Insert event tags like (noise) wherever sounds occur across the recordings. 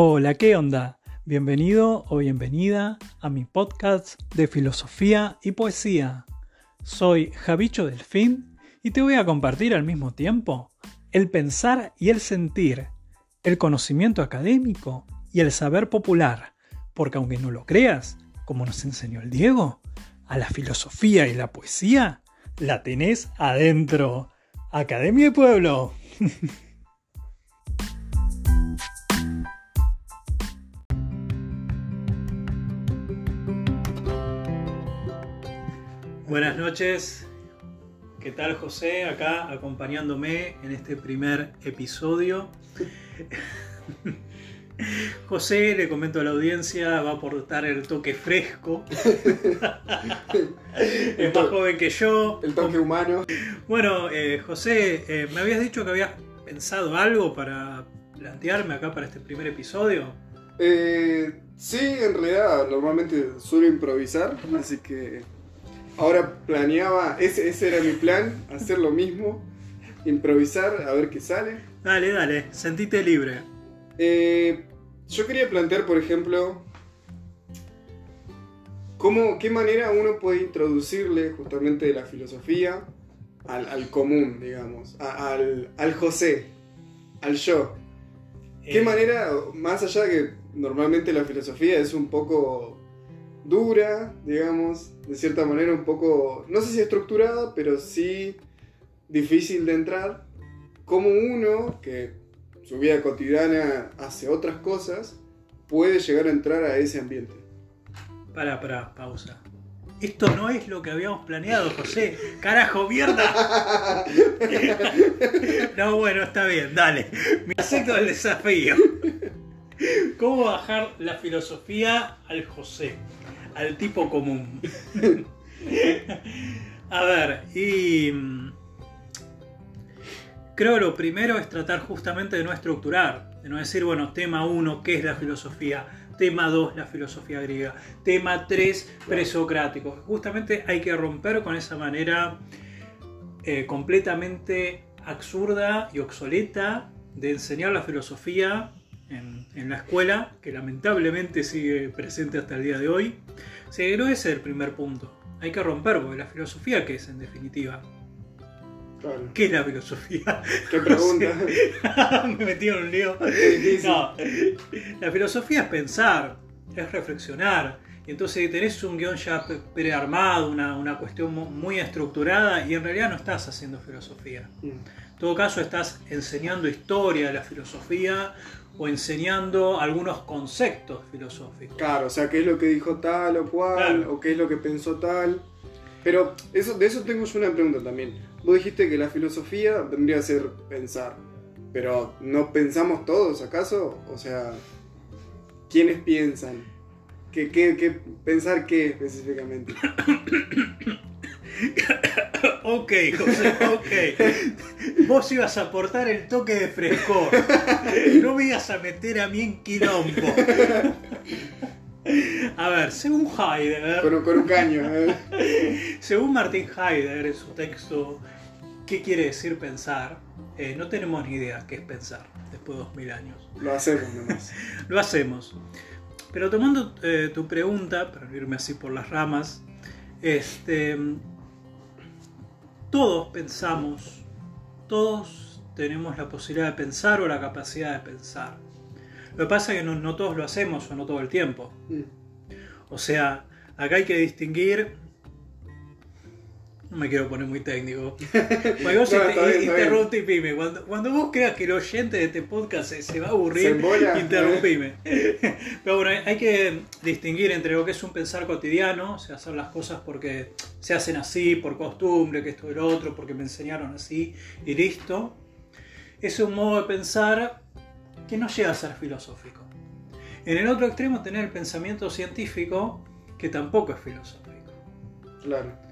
Hola, ¿qué onda? Bienvenido o bienvenida a mi podcast de filosofía y poesía. Soy Javicho Delfín y te voy a compartir al mismo tiempo el pensar y el sentir, el conocimiento académico y el saber popular, porque aunque no lo creas, como nos enseñó el Diego, a la filosofía y la poesía la tenés adentro. Academia y Pueblo. (laughs) Buenas noches, ¿qué tal José? Acá acompañándome en este primer episodio. (laughs) José, le comento a la audiencia, va a aportar el toque fresco. (laughs) es más joven que yo. El toque humano. Bueno, eh, José, eh, me habías dicho que habías pensado algo para plantearme acá para este primer episodio. Eh, sí, en realidad normalmente suelo improvisar, así que Ahora planeaba, ese, ese era mi plan, hacer lo mismo, improvisar, a ver qué sale. Dale, dale, sentite libre. Eh, yo quería plantear, por ejemplo, cómo, qué manera uno puede introducirle justamente la filosofía al, común, digamos, al, al, José, al yo. ¿Qué eh. manera, más allá de que normalmente la filosofía es un poco dura, digamos, de cierta manera un poco, no sé si estructurada, pero sí difícil de entrar, como uno que su vida cotidiana hace otras cosas, puede llegar a entrar a ese ambiente. Para, para, pausa. Esto no es lo que habíamos planeado, José. Carajo, mierda. (laughs) no, bueno, está bien, dale. Me acepto el desafío. ¿Cómo bajar la filosofía al José? Al tipo común. (laughs) A ver, y mm, creo lo primero es tratar justamente de no estructurar, de no decir, bueno, tema 1, ¿qué es la filosofía? Tema 2, la filosofía griega. Tema 3, presocrático. Justamente hay que romper con esa manera eh, completamente absurda y obsoleta de enseñar la filosofía en, la escuela, que lamentablemente sigue presente hasta el día de hoy. Sí, no ese es el primer punto. Hay que romper, porque la filosofía, ¿qué es en definitiva? ¿Qué es la filosofía? ¿Qué pregunta? (laughs) (laughs) Me metí en un lío. No, la filosofía es pensar, es reflexionar. Y entonces tenés un guion ya prearmado, una, una cuestión muy estructurada y en realidad no estás haciendo filosofía. Mm. En todo caso estás enseñando historia de la filosofía o enseñando algunos conceptos filosóficos. Claro, o sea, qué es lo que dijo tal o cual, o qué es lo que pensó tal. Pero eso, de eso tengo yo una pregunta también. Vos dijiste que la filosofía vendría a ser pensar, pero ¿no pensamos todos acaso? O sea, ¿quiénes piensan? ¿Qué, qué, qué pensar qué específicamente? (coughs) (laughs) ok, José, ok. Vos ibas a aportar el toque de frescor. No me ibas a meter a mí en quilombo. A ver, según Heidegger. Con, un caño. Según Martin Heidegger, en su texto ¿Qué quiere decir pensar? Eh, no tenemos ni idea qué es pensar después de dos mil años. Lo hacemos nomás. (laughs) Lo hacemos. Pero tomando eh, tu pregunta, para irme así por las ramas, este, todos pensamos, todos tenemos la posibilidad de pensar o la capacidad de pensar. Lo que pasa es que no, todos lo hacemos o no todo el tiempo. Mm. O sea, acá hay que distinguir no me quiero poner muy técnico. (laughs) Cuando vos interrumpime. Cuando, cuando, vos creas que el oyente de este podcast se, va a aburrir, interrumpime. (laughs) Pero bueno, hay que distinguir entre lo que es un pensar cotidiano, o sea, hacer las cosas porque se hacen así, por costumbre, que esto y lo otro, porque me enseñaron así y listo. Es un modo de pensar que no llega a ser filosófico. En el otro extremo, tener el pensamiento científico, que tampoco es filosófico. Claro.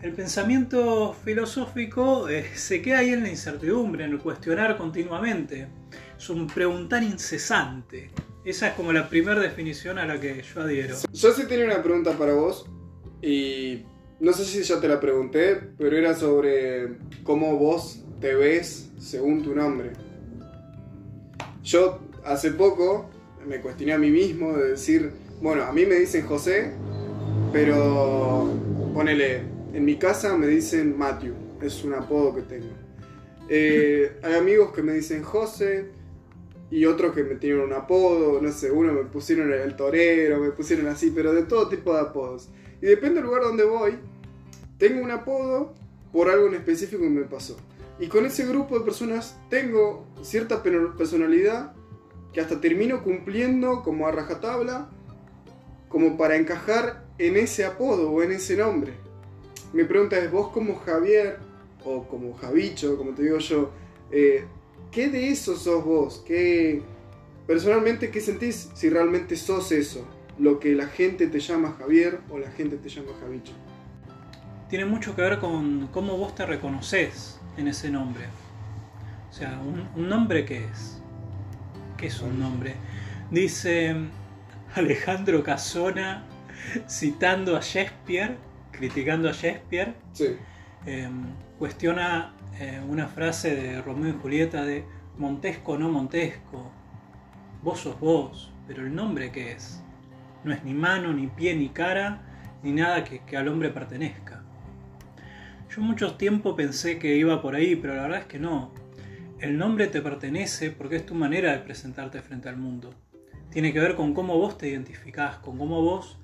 El pensamiento filosófico eh, se queda ahí en la incertidumbre, en el cuestionar continuamente. Es un preguntar incesante. Esa es como la primera definición a la que yo adhiero. Yo sí tenía una pregunta para vos y no sé si ya te la pregunté, pero era sobre cómo vos te ves según tu nombre. Yo hace poco me cuestioné a mí mismo de decir, bueno, a mí me dicen José, pero ponele, en mi casa me dicen Matthew, es un apodo que tengo. Eh, hay amigos que me dicen José y otros que me tienen un apodo, no sé, uno me pusieron el torero, me pusieron así, pero de todo tipo de apodos. Y depende del lugar donde voy, tengo un apodo por algo en específico que me pasó. Y con ese grupo de personas tengo cierta personalidad que hasta termino cumpliendo como a rajatabla, como para encajar en ese apodo o en ese nombre. Mi pregunta es, vos como Javier, o como Javicho, como te digo yo, eh, ¿qué de eso sos vos? ¿Qué, personalmente, ¿qué sentís si realmente sos eso? Lo que la gente te llama Javier o la gente te llama Javicho. Tiene mucho que ver con cómo vos te reconoces en ese nombre. O sea, ¿un, nombre qué es? ¿Qué es un nombre? Dice Alejandro Casona, citando a Shakespeare, criticando a Shakespeare, em, cuestiona eh, una frase de Romeo y Julieta de Montesco no Montesco, vos sos vos, pero el nombre qué es? No es ni mano, ni pie, ni cara, ni nada que al hombre pertenezca. Yo mucho tiempo pensé que iba por ahí, pero la verdad es que no. El nombre te pertenece porque es tu manera de presentarte frente al mundo. Tiene que ver con cómo vos te identificás, con cómo vos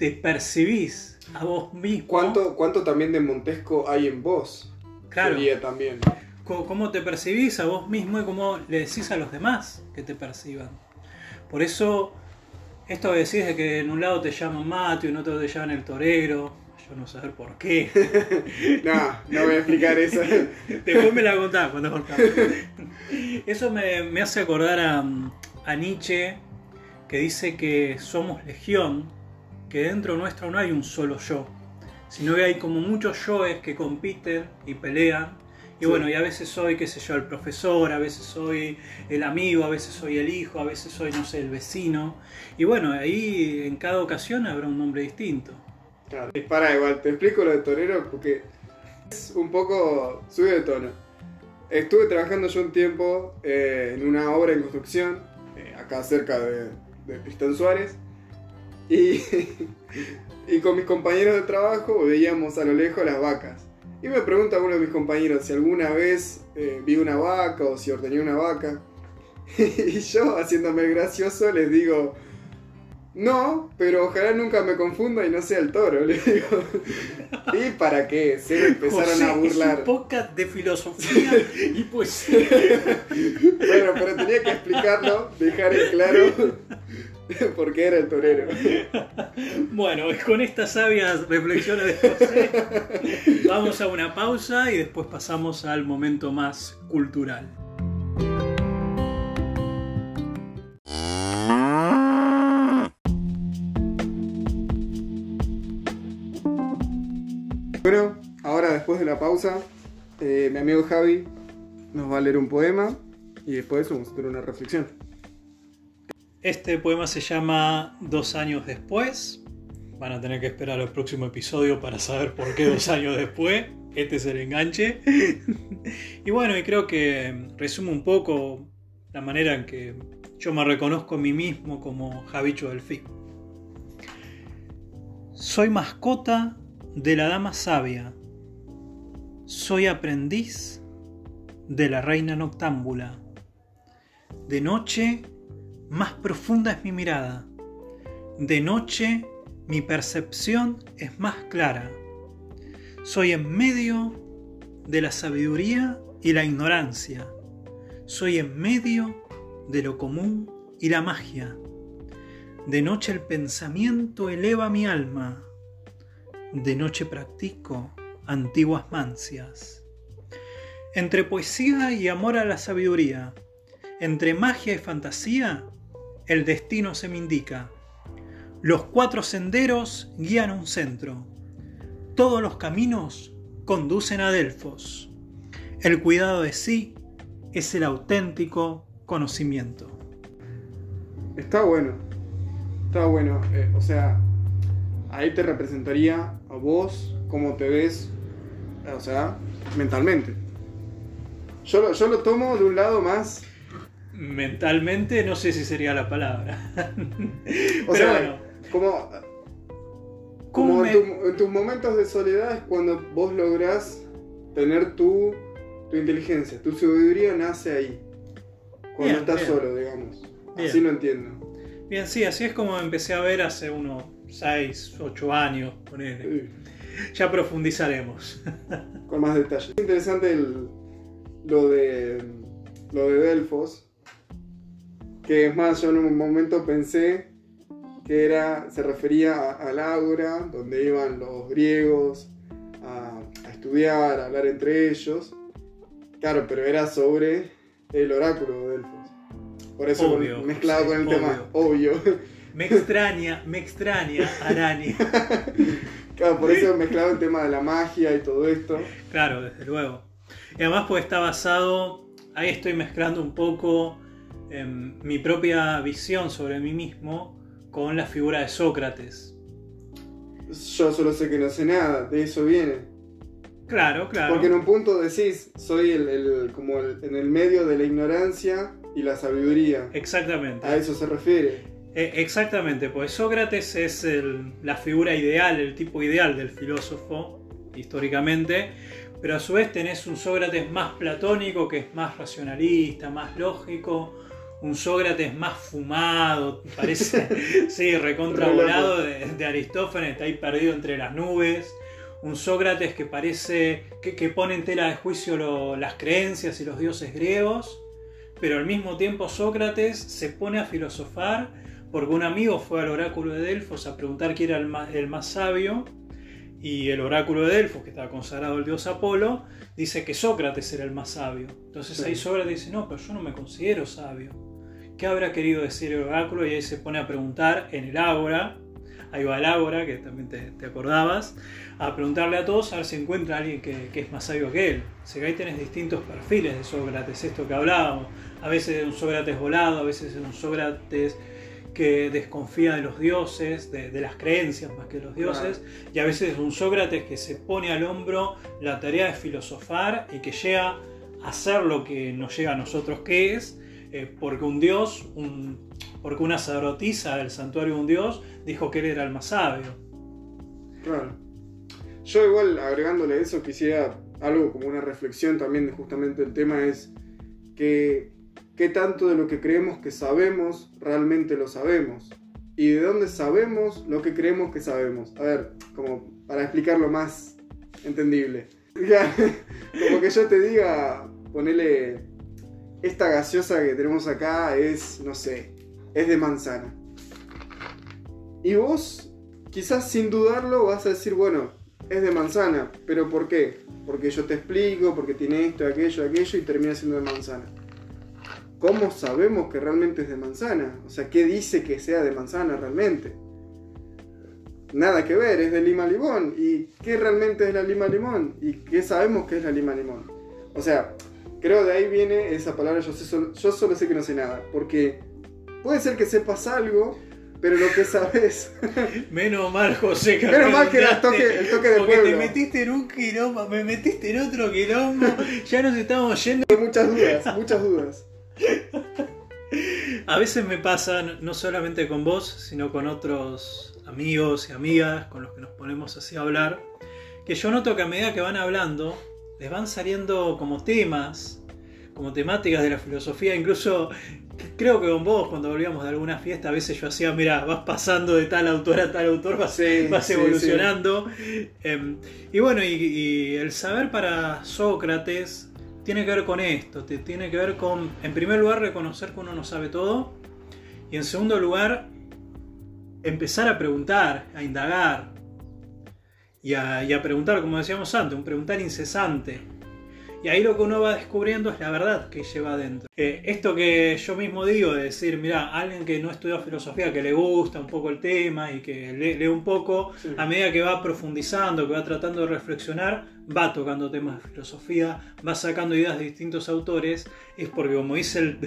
te percibís a vos mismo. ¿Cuánto, cuánto también de Montesco hay en vos? Claro. también. Cómo te percibís a vos mismo y cómo le decís a los demás que te perciban. Por eso, esto que decís de que en un lado te llaman Mateo, en otro te llaman el torero, no saber por qué. (laughs) no, no voy a explicar eso. (laughs) Después me la contás cuando Eso me, hace acordar a, a, Nietzsche, que dice que somos legión, que dentro nuestro no hay un solo yo, sino que hay como muchos yoes que compiten y pelean. Y bueno, y a veces soy, qué sé yo, el profesor, a veces soy el amigo, a veces soy el hijo, a veces soy, no sé, el vecino. Y bueno, ahí en cada ocasión habrá un nombre distinto. Claro. Para igual, te explico lo de torero porque es un poco sube de tono. Estuve trabajando yo un tiempo eh, en una obra en construcción, eh, acá cerca de, de Suárez, y, (laughs) y con mis compañeros de trabajo veíamos a lo lejos las vacas. Y me pregunta uno de mis compañeros si alguna vez eh, vi una vaca o si ordené una vaca. (laughs) y yo, haciéndome gracioso, les digo, no, pero ojalá nunca me confunda y no sea el toro, (laughs) le digo. ¿Y para qué? Se empezaron a burlar. Es un de filosofía y pues. bueno, pero tenía que explicarlo, dejar en claro (laughs) por qué era el torero. (laughs) Bueno, con estas sabias reflexiones de José, vamos a una pausa y después pasamos al momento más cultural. Bueno, ahora después de la pausa, eh, mi amigo Javi nos va a leer un poema y después vamos a hacer una reflexión. Este poema se llama Dos años después. Van a tener que esperar al próximo episodio para saber por qué dos (laughs) años después. Este es el enganche. (laughs) y bueno, y creo que resume un poco la manera en que yo me reconozco a mí mismo como Javicho Delfín. Soy mascota de la dama sabia. Soy aprendiz de la reina noctámbula. De noche, más profunda es mi mirada. De noche, mi percepción es más clara. Soy en medio de la sabiduría y la ignorancia. Soy en medio de lo común y la magia. De noche el pensamiento eleva mi alma de noche practico antiguas mancias. Entre poesía y amor a la sabiduría, entre magia y fantasía, el destino se me indica. Los cuatro senderos guían un centro. Todos los caminos conducen a Delfos. El cuidado de sí es el auténtico conocimiento. Está bueno. Está bueno. Eh, o sea, ahí te representaría a vos cómo te ves, o sea, mentalmente. Yo yo lo tomo de un lado más mentalmente no sé si sería la palabra. (laughs) o sea, bueno. Como, como en, tus momentos de soledad es cuando vos lográs tener tu, tu inteligencia, tu sabiduría nace ahí. Cuando estás solo, digamos. Así lo entiendo. Bien, sí, así es como empecé a ver hace unos 6, 8 años, Ya profundizaremos. Con más detalle. Es interesante lo de lo de Delfos. Que es más, yo en un momento pensé que era, se refería al Ágora, donde iban los griegos a, estudiar, a hablar entre ellos. Claro, pero era sobre el oráculo de Delfos. Por eso mezclado con el tema, obvio. Me extraña, me extraña, Arani. (laughs) claro, por eso mezclado el tema de la magia y todo esto. Claro, desde luego. Y además pues está basado, ahí estoy mezclando un poco em, mi propia visión sobre mí mismo con la figura de Sócrates. Yo solo sé que no sé nada, de eso viene. Claro, claro. Porque en un punto decís, soy el, como en el medio de la ignorancia y la sabiduría. Exactamente. A eso se refiere. Eh, exactamente, pues Sócrates es la figura ideal, el tipo ideal del filósofo, históricamente, pero a su vez tenés un Sócrates más platónico, que es más racionalista, más lógico, un Sócrates más fumado, parece, (laughs) sí, recontravolado de, de Aristófanes, está ahí perdido entre las nubes un Sócrates que parece que, pone en tela de juicio las creencias y los dioses griegos, pero al mismo tiempo Sócrates se pone a filosofar porque un amigo fue al oráculo de Delfos a preguntar quién era el más, el más sabio y el oráculo de Delfos, que estaba consagrado al dios Apolo, dice que Sócrates era el más sabio. Entonces ahí Sócrates dice, no, pero yo no me considero sabio. ¿Qué habrá querido decir el oráculo? Y ahí se pone a preguntar en el ágora, ahí va el ágora, que también te, acordabas, a preguntarle a todos a ver si encuentra a alguien que, es más sabio que él. O sea que ahí tenés distintos perfiles de Sócrates, esto que hablábamos. A veces es un Sócrates volado, a veces es un Sócrates que desconfía de los dioses, de, las creencias más que de los dioses, y a veces es un Sócrates que se pone al hombro la tarea de filosofar y que llega a hacer lo que nos llega a nosotros que es, eh, porque un dios, porque una sacerdotisa del santuario de un dios dijo que él era el más sabio. Claro. Yo igual agregándole eso quisiera algo como una reflexión también justamente el tema es que qué tanto de lo que creemos que sabemos realmente lo sabemos y de dónde sabemos lo que creemos que sabemos. A ver, como para explicarlo más entendible. (laughs) como que yo te diga, ponele esta gaseosa que tenemos acá es, no sé, es de manzana. Y vos, quizás sin dudarlo, vas a decir, bueno, es de manzana, pero ¿por qué? Porque yo te explico, porque tiene esto, aquello, aquello y termina siendo de manzana. ¿Cómo sabemos que realmente es de manzana? O sea, ¿qué dice que sea de manzana realmente? Nada que ver, es de lima limón. ¿Y qué realmente es la lima limón? ¿Y qué sabemos que es la lima limón? O sea, creo de ahí viene esa palabra, yo, yo solo sé que no sé nada. Porque Puede ser que sepas algo, pero lo que sabes. (laughs) Menos mal, José, que Menos mal que el toque, el toque de Porque te metiste en un quilombo, me metiste en otro quilombo, ya nos estamos yendo. Muchas dudas, muchas dudas. A veces me pasa, no solamente con vos, sino con otros amigos y amigas con los que nos ponemos así a hablar, que yo noto que a medida que van hablando, les van saliendo como temas, como temáticas de la filosofía, incluso creo que con vos, cuando volvíamos de alguna fiesta, a veces yo hacía, mira, vas pasando de tal autor a tal autor, vas, evolucionando. Em, y bueno, y, el saber para Sócrates tiene que ver con esto, tiene que ver con, en primer lugar, reconocer que uno no sabe todo, y en segundo lugar, empezar a preguntar, a indagar, y a, y a preguntar, como decíamos antes, un preguntar incesante y ahí lo que uno va descubriendo es la verdad que lleva adentro. Eh, esto que yo mismo digo de decir, mira, alguien que no estudia filosofía, que le gusta un poco el tema y que lee, un poco, a medida que va profundizando, que va tratando de reflexionar, va tocando temas de filosofía, va sacando ideas de distintos autores, es porque como dice el,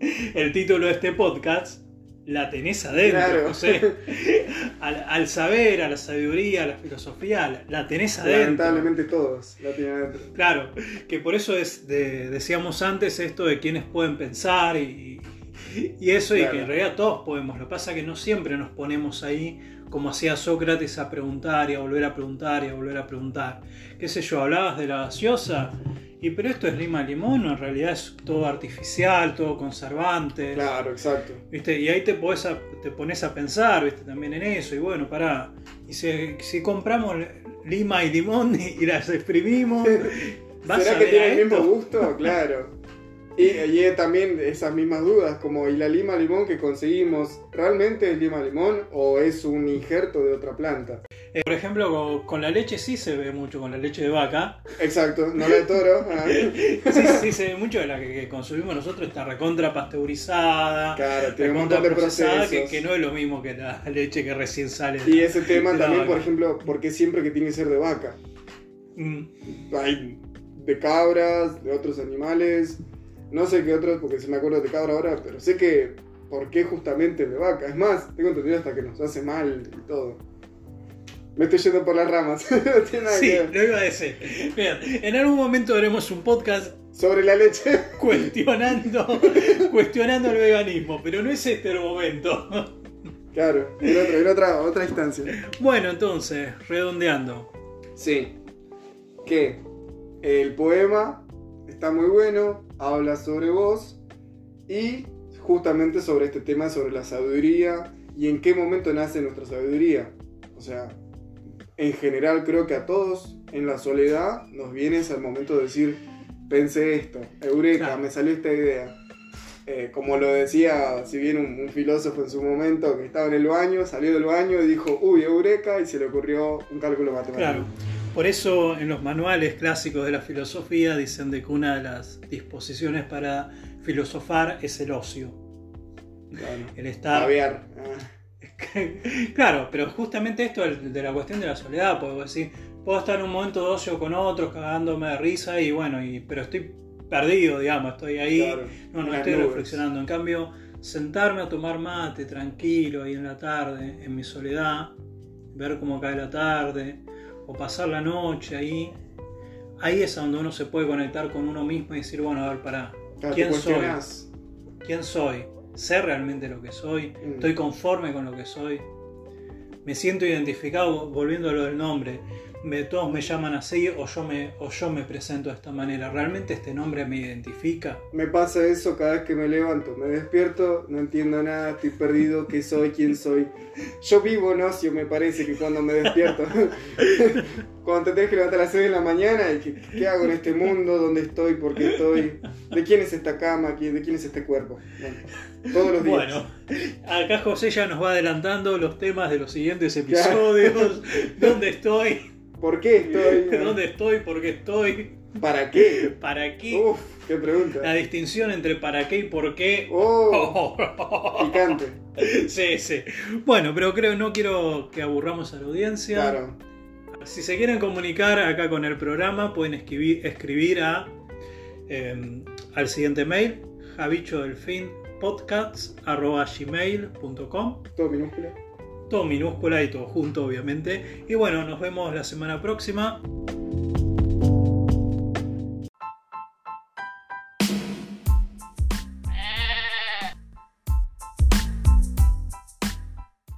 (laughs) el título de este podcast, la tenés adentro, Claro. José. (laughs) Al, al saber, a la sabiduría, a la filosofía, la, la tenés adentro. Lamentablemente todos la tienen adentro. Claro, que por eso es de- decíamos antes esto de quienes pueden pensar y, y eso, y que en realidad todos podemos. Lo que pasa es que no siempre nos ponemos ahí, como hacía Sócrates, a preguntar y a volver a preguntar y a volver a preguntar. ¿Qué sé yo? Hablabas de la gaseosa, y pero esto es lima limón, o en realidad es todo artificial, todo conservante. Claro, exacto. ¿Viste? Y ahí te, podés a- te pones a pensar ¿viste? también en eso. Y bueno, pará. Y si, si compramos lima y limón y, y las exprimimos, (laughs) ¿vas ¿Será a que tiene el mismo gusto? (laughs) Claro. Y, y también esas mismas dudas, como ¿y la lima limón que conseguimos realmente es lima limón o es un injerto de otra planta? Eh, por ejemplo, con, con la leche sí se ve mucho, con la leche de vaca. Exacto, no la de toro. (laughs) ah. Sí, sí se ve mucho de la que, que consumimos nosotros, está recontra pasteurizada. Claro, tiene un montón de procesos. que, que no es lo mismo que la leche que recién sale. Y ese tema también, vaca. por ejemplo, porque siempre que tiene que ser de vaca. Mm, Hay de cabras, de otros animales, no sé qué otros, porque se me acuerdo de cabra ahora, pero sé que por qué justamente de vaca. Es más, tengo entendido hasta que nos hace mal y todo. Me estoy yendo por las ramas, (laughs) no tiene nada Sí, que ver. lo iba a decir. Bien, en algún momento haremos un podcast Sobre la leche. (laughs) cuestionando, (laughs) cuestionando el veganismo, pero no es este el momento. Claro, en otra, en otra, otra instancia. Bueno, entonces, redondeando. Sí. Que el poema está muy bueno, habla sobre vos y justamente sobre este tema, sobre la sabiduría y en qué momento nace nuestra sabiduría. O sea, en general creo que a todos en la soledad nos viene al momento de decir, pensé esto, eureka, Claro. me salió esta idea. Eh, como lo decía, si bien un, un filósofo en su momento que estaba en el baño, salió del baño y dijo, uy, eureka, y se le ocurrió un cálculo matemático. Claro. Por eso en los manuales clásicos de la filosofía dicen de que una de las disposiciones para filosofar es el ocio. Claro. El estar. Babear. Ah, (laughs) claro, pero justamente esto de la cuestión de la soledad, puedo decir, puedo estar en un momento de ocio con otros, cagándome de risa, y bueno, y, pero estoy perdido, digamos, estoy ahí, claro. no, no estoy nubes. reflexionando. En cambio, sentarme a tomar mate tranquilo ahí en la tarde, en mi soledad, ver cómo cae la tarde, o pasar la noche ahí, ahí es donde uno se puede conectar con uno mismo y decir, bueno, a ver, pará, ¿quién soy? ¿Quién soy? ¿Sé realmente lo que soy? Mm. ¿Estoy conforme con lo que soy? Me siento identificado, volviendo a lo del nombre. Me, todos me llaman así o yo, me, o yo me presento de esta manera. ¿Realmente este nombre me identifica? Me pasa eso cada vez que me levanto. Me despierto, no entiendo nada, estoy perdido, qué soy, quién soy. Yo vivo en ocio, me parece que cuando me despierto. (laughs) cuando te tenés que levantar a las 6 de la mañana y que, qué hago en este mundo, dónde estoy, por qué estoy, de quién es esta cama, ¿Quién- de quién es este cuerpo. Bueno, todos los días. Bueno, acá José ya nos va adelantando los temas de los siguientes episodios. ¿Dónde estoy? ¿Por qué estoy? (laughs) ¿Dónde estoy? ¿Por qué estoy? ¿Para qué? (laughs) ¿Para qué? Uf, qué pregunta. La distinción entre para qué y por qué. Oh, (laughs) picante. Sí, sí. Bueno, pero creo no quiero que aburramos a la audiencia. Claro. Si se quieren comunicar acá con el programa, pueden escribir, escribir a, eh, al siguiente mail, javichodelfinpodcasts.gmail.com Todo minúsculo. Todo minúscula y todo junto, obviamente. Y bueno, nos vemos la semana próxima.